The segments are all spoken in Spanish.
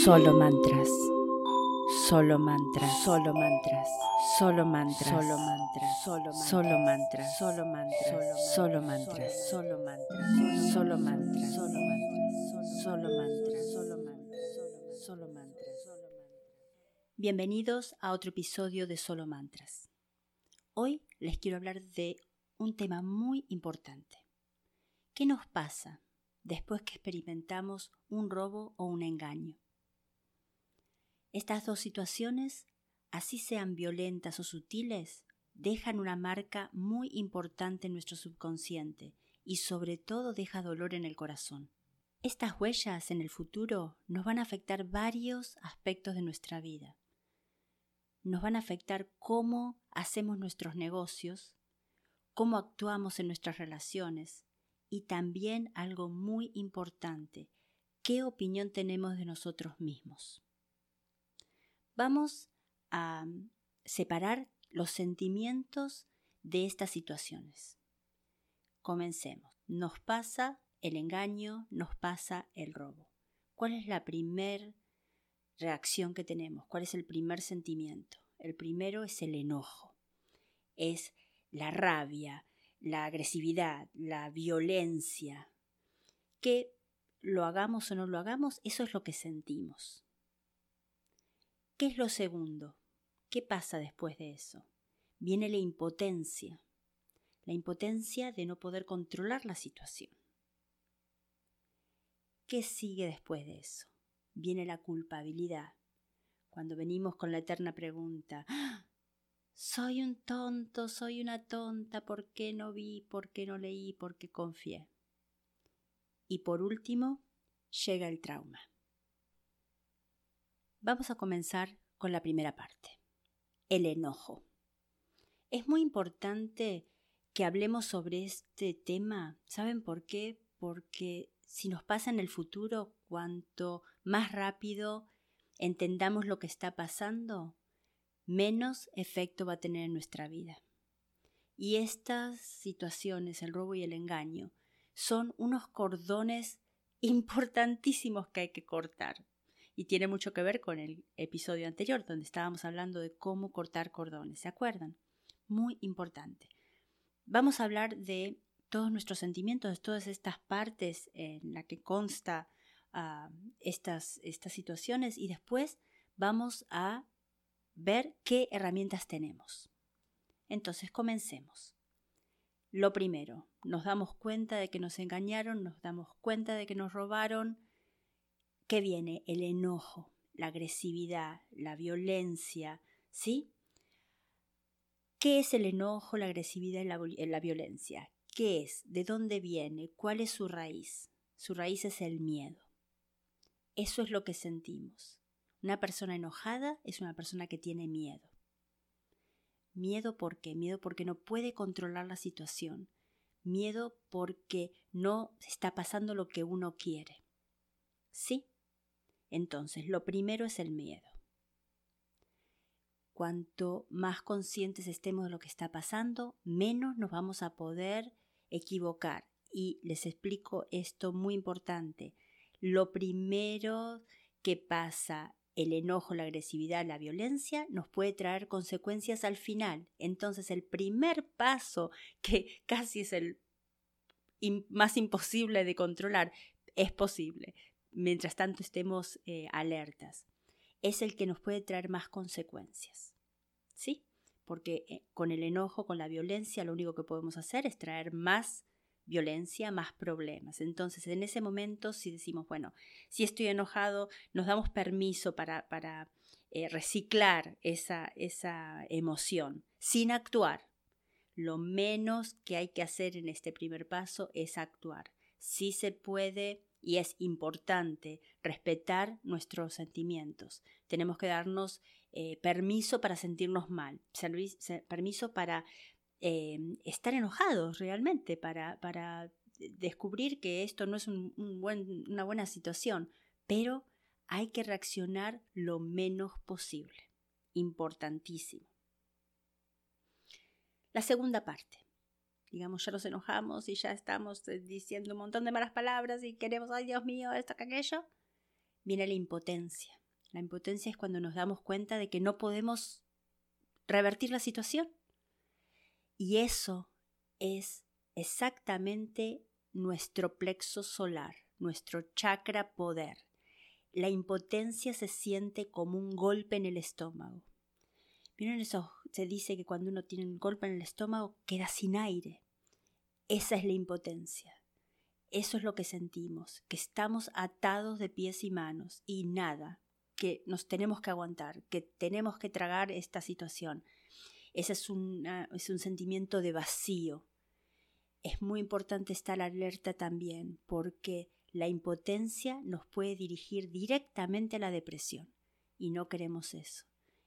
Solo mantras. Solo mantras. Solo mantras. Solo mantras. Solo mantras. Solo mantras. Solo mantras. Solo mantras. Solo mantras. Solo mantras. Solo mantras. Solo mantras. Solo mantras. Solo mantras. Bienvenidos a otro episodio de Solo Mantras. Hoy les quiero hablar de un tema muy importante. ¿Qué nos pasa después que experimentamos un robo o un engaño? Estas dos situaciones, así sean violentas o sutiles, dejan una marca muy importante en nuestro subconsciente y sobre todo deja dolor en el corazón. Estas huellas en el futuro nos van a afectar varios aspectos de nuestra vida. Nos van a afectar cómo hacemos nuestros negocios, cómo actuamos en nuestras relaciones y también algo muy importante, qué opinión tenemos de nosotros mismos. Vamos a separar los sentimientos de estas situaciones. Comencemos. Nos pasa el engaño, nos pasa el robo. ¿Cuál es la primera reacción que tenemos? ¿Cuál es el primer sentimiento? El primero es el enojo. Es la rabia, la agresividad, la violencia. Que lo hagamos o no lo hagamos, eso es lo que sentimos. ¿Qué es lo segundo? ¿Qué pasa después de eso? Viene la impotencia, la impotencia de no poder controlar la situación. ¿Qué sigue después de eso? Viene la culpabilidad, cuando venimos con la eterna pregunta, ¡Ah! soy un tonto, soy una tonta, ¿por qué no vi, por qué no leí, por qué confié? Y por último, llega el trauma. Vamos a comenzar con la primera parte, el enojo. Es muy importante que hablemos sobre este tema. ¿Saben por qué? Porque si nos pasa en el futuro, cuanto más rápido entendamos lo que está pasando, menos efecto va a tener en nuestra vida. Y estas situaciones, el robo y el engaño, son unos cordones importantísimos que hay que cortar y tiene mucho que ver con el episodio anterior donde estábamos hablando de cómo cortar cordones, ¿se acuerdan? Muy importante. Vamos a hablar de todos nuestros sentimientos, de todas estas partes en la que consta uh, estas, estas situaciones y después vamos a ver qué herramientas tenemos. Entonces, comencemos. Lo primero, nos damos cuenta de que nos engañaron, nos damos cuenta de que nos robaron, ¿Qué viene? El enojo, la agresividad, la violencia, ¿sí? ¿Qué es el enojo, la agresividad y la, la violencia? ¿Qué es? ¿De dónde viene? ¿Cuál es su raíz? Su raíz es el miedo. Eso es lo que sentimos. Una persona enojada es una persona que tiene miedo. Miedo por qué? Miedo porque no puede controlar la situación. Miedo porque no está pasando lo que uno quiere. ¿Sí? Entonces, lo primero es el miedo. Cuanto más conscientes estemos de lo que está pasando, menos nos vamos a poder equivocar. Y les explico esto muy importante. Lo primero que pasa, el enojo, la agresividad, la violencia, nos puede traer consecuencias al final. Entonces el primer paso, que casi es el más imposible de controlar, es posible mientras tanto estemos eh, alertas, es el que nos puede traer más consecuencias. ¿Sí? Porque eh, con el enojo, con la violencia, lo único que podemos hacer es traer más violencia, más problemas. Entonces, en ese momento, si decimos, bueno, si estoy enojado, nos damos permiso para, para eh, reciclar esa, esa emoción sin actuar. Lo menos que hay que hacer en este primer paso es actuar. Si se puede y es importante respetar nuestros sentimientos. Tenemos que darnos eh, permiso para sentirnos mal, permiso para eh, estar enojados realmente, para, para, descubrir que esto no es una buena situación, pero hay que reaccionar lo menos posible. Importantísimo. La segunda parte digamos, ya nos enojamos y ya estamos eh, diciendo un montón de malas palabras y queremos, ay Dios mío, esto que aquello, viene la impotencia. La impotencia es cuando nos damos cuenta de que no podemos revertir la situación. Y eso es exactamente nuestro plexo solar, nuestro chakra poder. La impotencia se siente como un golpe en el estómago. ¿Vieron eso? Se dice que cuando uno tiene un golpe en el estómago queda sin aire. Esa es la impotencia. Eso es lo que sentimos, que estamos atados de pies y manos y nada, que nos tenemos que aguantar, que tenemos que tragar esta situación. Ese es, es un sentimiento de vacío. Es muy importante estar alerta también porque la impotencia nos puede dirigir directamente a la depresión y no queremos eso.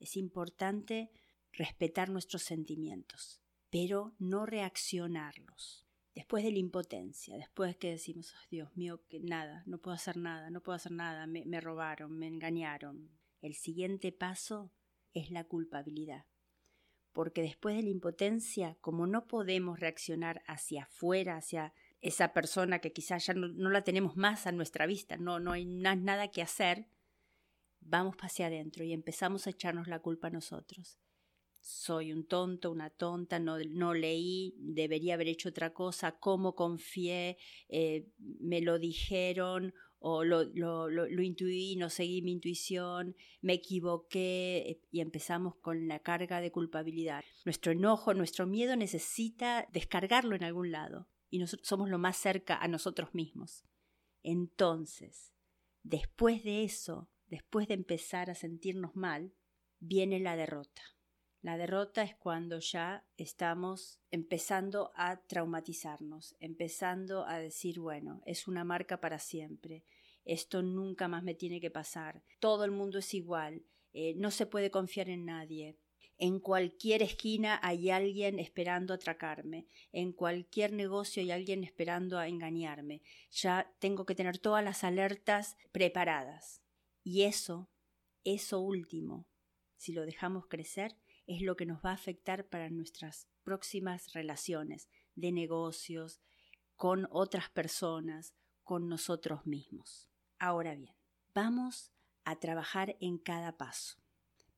Es importante respetar nuestros sentimientos, pero no reaccionarlos. Después de la impotencia, después que decimos, Dios mío, que nada, no puedo hacer nada, no puedo hacer nada, me, robaron, me engañaron. El siguiente paso es la culpabilidad. Porque después de la impotencia, como no podemos reaccionar hacia afuera, hacia esa persona que quizás ya no, no, la tenemos más a nuestra vista, no, no hay nada que hacer, vamos hacia adentro y empezamos a echarnos la culpa a nosotros. Soy un tonto, una tonta, no, no leí, debería haber hecho otra cosa, cómo confié, eh, me lo dijeron o lo, lo, lo, lo, intuí, no seguí mi intuición, me equivoqué eh, y empezamos con la carga de culpabilidad. Nuestro enojo, nuestro miedo necesita descargarlo en algún lado y nosotros somos lo más cerca a nosotros mismos. Entonces, después de eso, después de empezar a sentirnos mal, viene la derrota. La derrota es cuando ya estamos empezando a traumatizarnos, empezando a decir, bueno, es una marca para siempre, esto nunca más me tiene que pasar, todo el mundo es igual, eh, no se puede confiar en nadie. En cualquier esquina hay alguien esperando atracarme, en cualquier negocio hay alguien esperando a engañarme. Ya tengo que tener todas las alertas preparadas. Y eso, eso último, si lo dejamos crecer, es lo que nos va a afectar para nuestras próximas relaciones de negocios, con otras personas, con nosotros mismos. Ahora bien, vamos a trabajar en cada paso.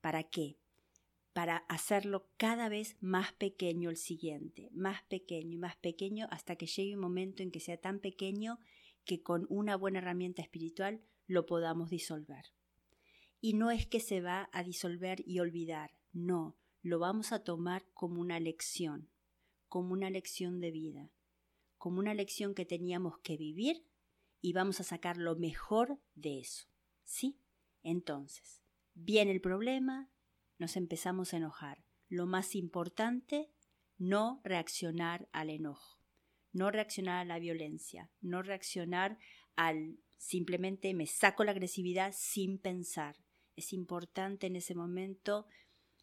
¿Para qué? Para hacerlo cada vez más pequeño el siguiente, más pequeño y más pequeño hasta que llegue un momento en que sea tan pequeño que con una buena herramienta espiritual lo podamos disolver. Y no es que se va a disolver y olvidar, no, lo vamos a tomar como una lección, como una lección de vida, como una lección que teníamos que vivir y vamos a sacar lo mejor de eso. ¿Sí? Entonces, viene el problema, nos empezamos a enojar. Lo más importante, no reaccionar al enojo, no reaccionar a la violencia, no reaccionar al simplemente me saco la agresividad sin pensar. Es importante en ese momento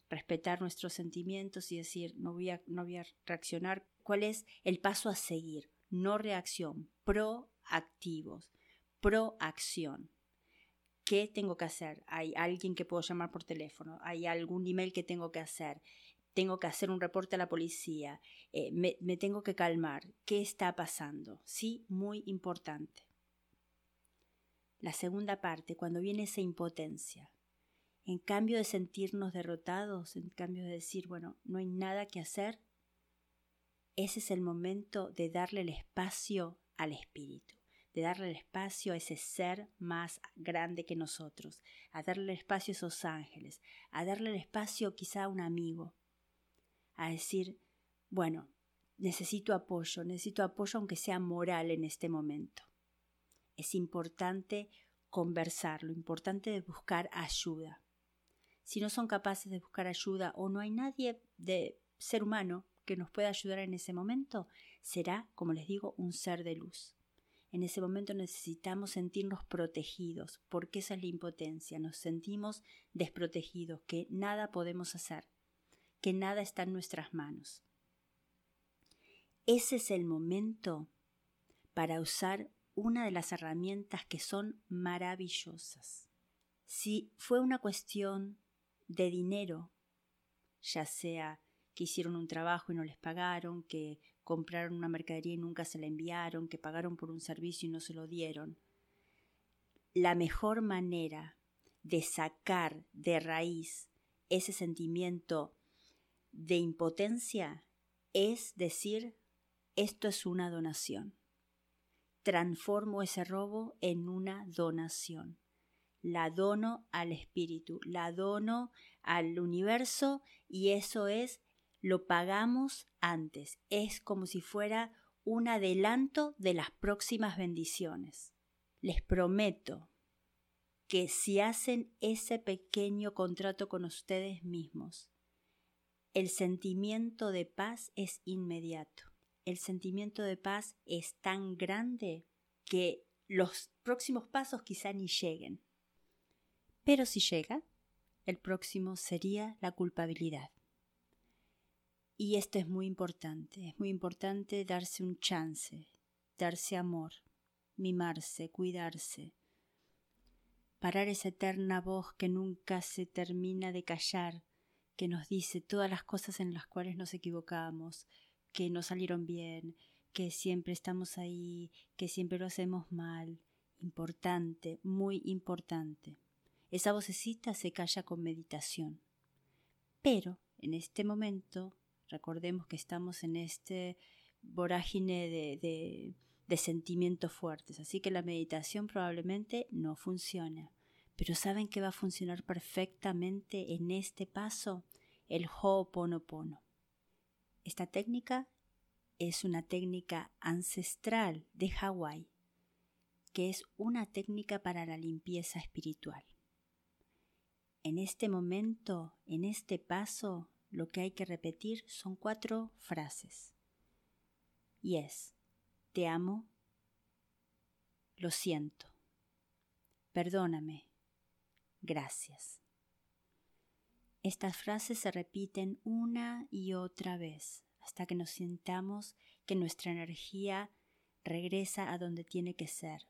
respetar nuestros sentimientos y decir no voy a, no voy a reaccionar. ¿Cuál es el paso a seguir? No reacción, proactivos, proacción. ¿Qué tengo que hacer? ¿Hay alguien que puedo llamar por teléfono? ¿Hay algún email que tengo que hacer? tengo que hacer un reporte a la policía, eh, me, me, tengo que calmar, ¿qué está pasando? Sí, muy importante. La segunda parte, cuando viene esa impotencia, en cambio de sentirnos derrotados, en cambio de decir, bueno, no hay nada que hacer, ese es el momento de darle el espacio al espíritu, de darle el espacio a ese ser más grande que nosotros, a darle el espacio a esos ángeles, a darle el espacio quizá a un amigo, a decir, bueno, necesito apoyo, necesito apoyo aunque sea moral en este momento. Es importante conversar, lo importante es buscar ayuda. Si no son capaces de buscar ayuda o no hay nadie de ser humano que nos pueda ayudar en ese momento, será, como les digo, un ser de luz. En ese momento necesitamos sentirnos protegidos, porque esa es la impotencia, nos sentimos desprotegidos, que nada podemos hacer, que nada está en nuestras manos. Ese es el momento para usar una de las herramientas que son maravillosas. Si fue una cuestión de dinero, ya sea que hicieron un trabajo y no les pagaron, que compraron una mercadería y nunca se la enviaron, que pagaron por un servicio y no se lo dieron. la mejor manera de sacar de raíz ese sentimiento de impotencia es decir, esto es una donación. Transformo ese robo en una donación. La dono al espíritu, la dono al universo y eso es, lo pagamos antes. Es como si fuera un adelanto de las próximas bendiciones. Les prometo que si hacen ese pequeño contrato con ustedes mismos, el sentimiento de paz es inmediato. El sentimiento de paz es tan grande que los próximos pasos quizá ni lleguen. Pero si llega, el próximo sería la culpabilidad. Y esto es muy importante, es muy importante darse un chance, darse amor, mimarse, cuidarse, parar esa eterna voz que nunca se termina de callar, que nos dice todas las cosas en las cuales nos equivocamos, que no salieron bien, que siempre estamos ahí, que siempre lo hacemos mal. Importante, muy importante. Esa vocecita se calla con meditación. Pero en este momento, recordemos que estamos en este vorágine de, de, sentimientos fuertes, así que la meditación probablemente no funciona. Pero ¿saben que va a funcionar perfectamente en este paso? El Ho'oponopono. Esta técnica es una técnica ancestral de Hawái, que es una técnica para la limpieza espiritual. En este momento, en este paso, lo que hay que repetir son cuatro frases. Y es, te amo, lo siento, perdóname, gracias. Estas frases se repiten una y otra vez hasta que nos sintamos que nuestra energía regresa a donde tiene que ser,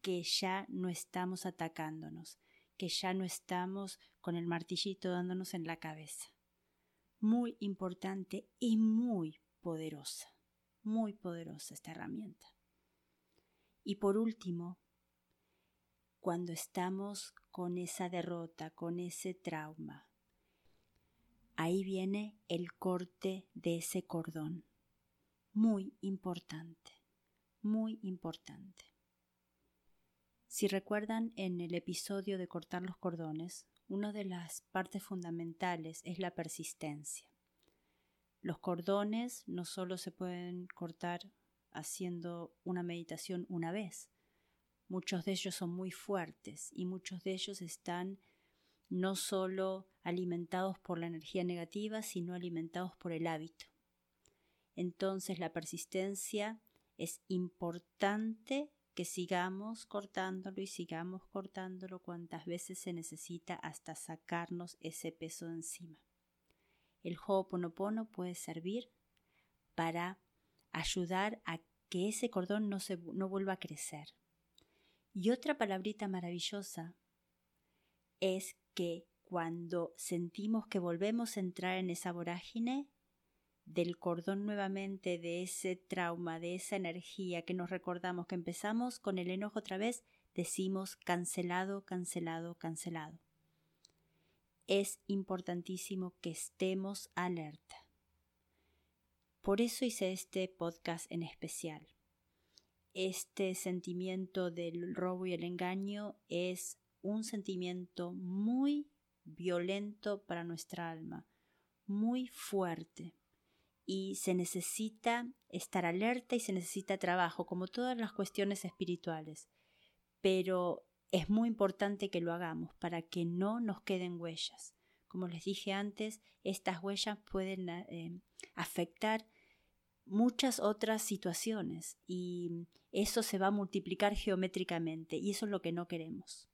que ya no estamos atacándonos, que ya no estamos con el martillito dándonos en la cabeza. Muy importante y muy poderosa, muy poderosa esta herramienta. Y por último, cuando estamos con esa derrota, con ese trauma. Ahí viene el corte de ese cordón. Muy importante, muy importante. Si recuerdan en el episodio de cortar los cordones, una de las partes fundamentales es la persistencia. Los cordones no solo se pueden cortar haciendo una meditación una vez, Muchos de ellos son muy fuertes y muchos de ellos están no solo alimentados por la energía negativa, sino alimentados por el hábito. Entonces la persistencia es importante que sigamos cortándolo y sigamos cortándolo cuantas veces se necesita hasta sacarnos ese peso encima. El Ho'oponopono puede servir para ayudar a que ese cordón no, se, no vuelva a crecer. Y otra palabrita maravillosa es que cuando sentimos que volvemos a entrar en esa vorágine, del cordón nuevamente, de ese trauma, de esa energía que nos recordamos que empezamos con el enojo otra vez, decimos cancelado, cancelado, cancelado. Es importantísimo que estemos alerta. Por eso hice este podcast en especial este sentimiento del robo y el engaño es un sentimiento muy violento para nuestra alma, muy fuerte. Y se necesita estar alerta y se necesita trabajo, como todas las cuestiones espirituales. Pero es muy importante que lo hagamos para que no nos queden huellas. Como les dije antes, estas huellas pueden eh, afectar muchas otras situaciones y eso se va a multiplicar geométricamente y eso es lo que no queremos.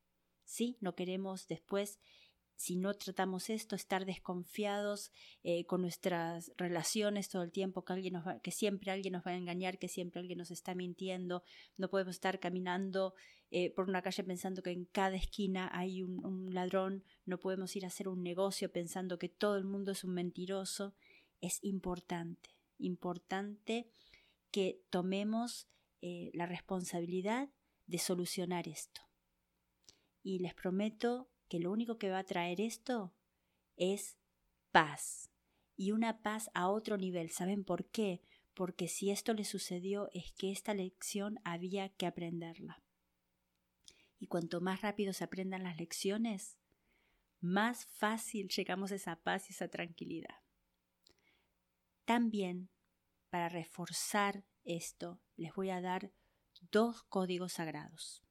¿Sí? No queremos después, si no tratamos esto, estar desconfiados eh, con nuestras relaciones todo el tiempo, que, alguien que siempre alguien nos va a engañar, que siempre alguien nos está mintiendo. No podemos estar caminando eh, por una calle pensando que en cada esquina hay un, un ladrón. No podemos ir a hacer un negocio pensando que todo el mundo es un mentiroso. Es importante importante que tomemos eh, la responsabilidad de solucionar esto. y les prometo que lo único que va a traer esto es paz y una paz a otro nivel. ¿Saben por qué? Porque si esto le sucedió es que esta lección había que aprenderla. Y cuanto más rápido se aprendan las lecciones, más fácil llegamos a esa paz y esa tranquilidad. También, para reforzar esto, les voy a dar dos códigos sagrados.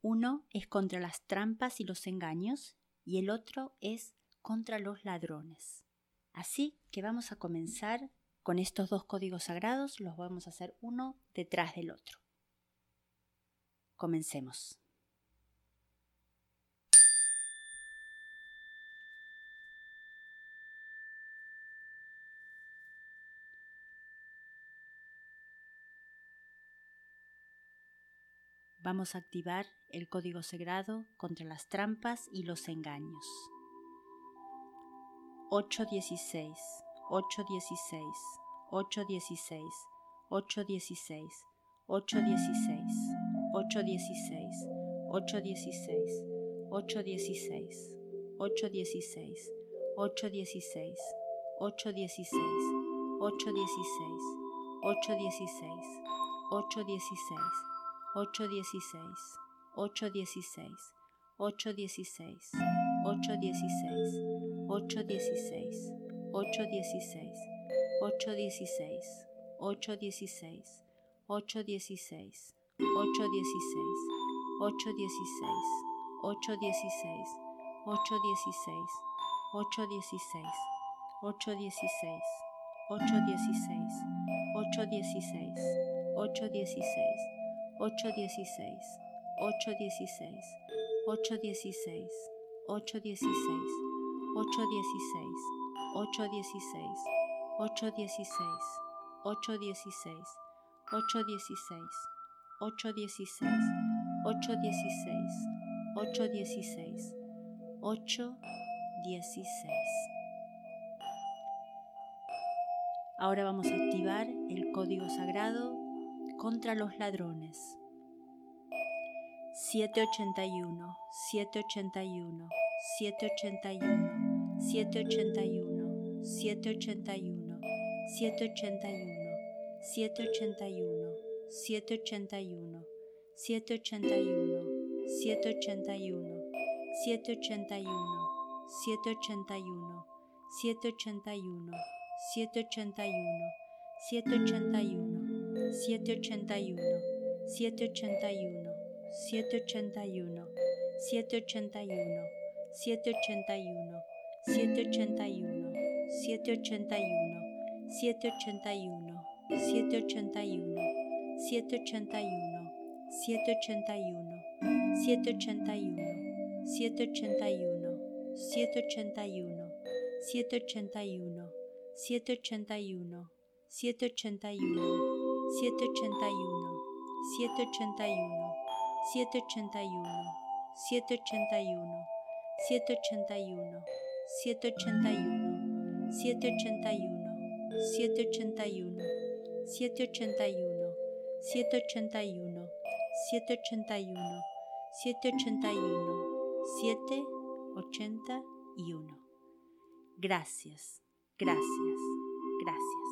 Uno es contra las trampas y los engaños y el otro es contra los ladrones. Así que vamos a comenzar con estos dos códigos sagrados, los vamos a hacer uno detrás del otro. Comencemos. Vamos a activar el código sagrado contra las trampas y los engaños. 816, 816, 816, 816, 816, 816, 816, 816, 816, 816, 816, 816, 816, 816, 816, 816, 816, 816, 816, 816, 816, 816, 816, 816, 816, 816, 816, 816, 816, 816, 816, 816, 816, 816, 816, 816, 816, 816, 816, 816, 816, 816, 816, 816, 816. Ahora vamos a activar el código sagrado contra los ladrones. 781, 781, 781, 781, 781, 781, 781, 781, 781, 781, 781, 781, 781, 781, 781, 781, 781, 781, 781, 781, 781, 781, 781, 781, 781, 781, 781, 781, 781, 781, 781, 781, 781, 781, 781, 781, 781, 781, 781, 781, 781, 781, 781, 781, 781. Gracias, gracias, gracias.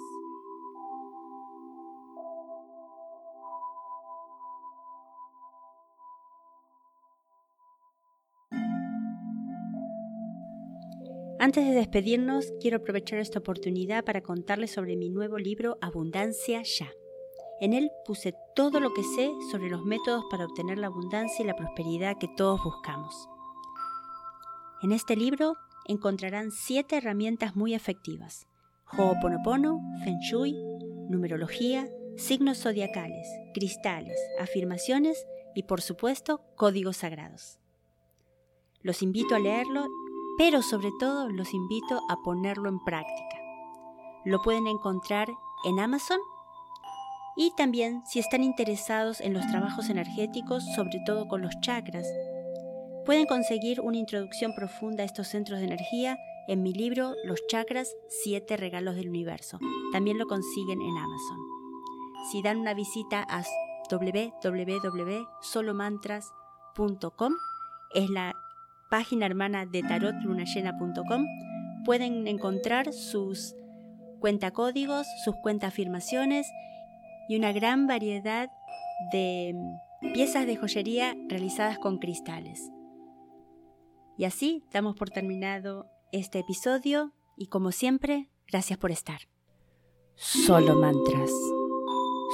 Antes de despedirnos, quiero aprovechar esta oportunidad para contarles sobre mi nuevo libro Abundancia Ya. En él puse todo lo que sé sobre los métodos para obtener la abundancia y la prosperidad que todos buscamos. En este libro encontrarán siete herramientas muy efectivas: Ho'oponopono, Feng Shui, numerología, signos zodiacales, cristales, afirmaciones y, por supuesto, códigos sagrados. Los invito a leerlo pero sobre todo los invito a ponerlo en práctica. Lo pueden encontrar en Amazon y también si están interesados en los trabajos energéticos, sobre todo con los chakras, pueden conseguir una introducción profunda a estos centros de energía en mi libro Los chakras, 7 regalos del universo. También lo consiguen en Amazon. Si dan una visita a www.solomantras.com es la página hermana de tarotlunayena.com. Pueden encontrar sus cuentacódigos, sus cuentaafirmaciones y una gran variedad de piezas de joyería realizadas con cristales. Y así damos por terminado este episodio y como siempre, gracias por estar. Solo mantras.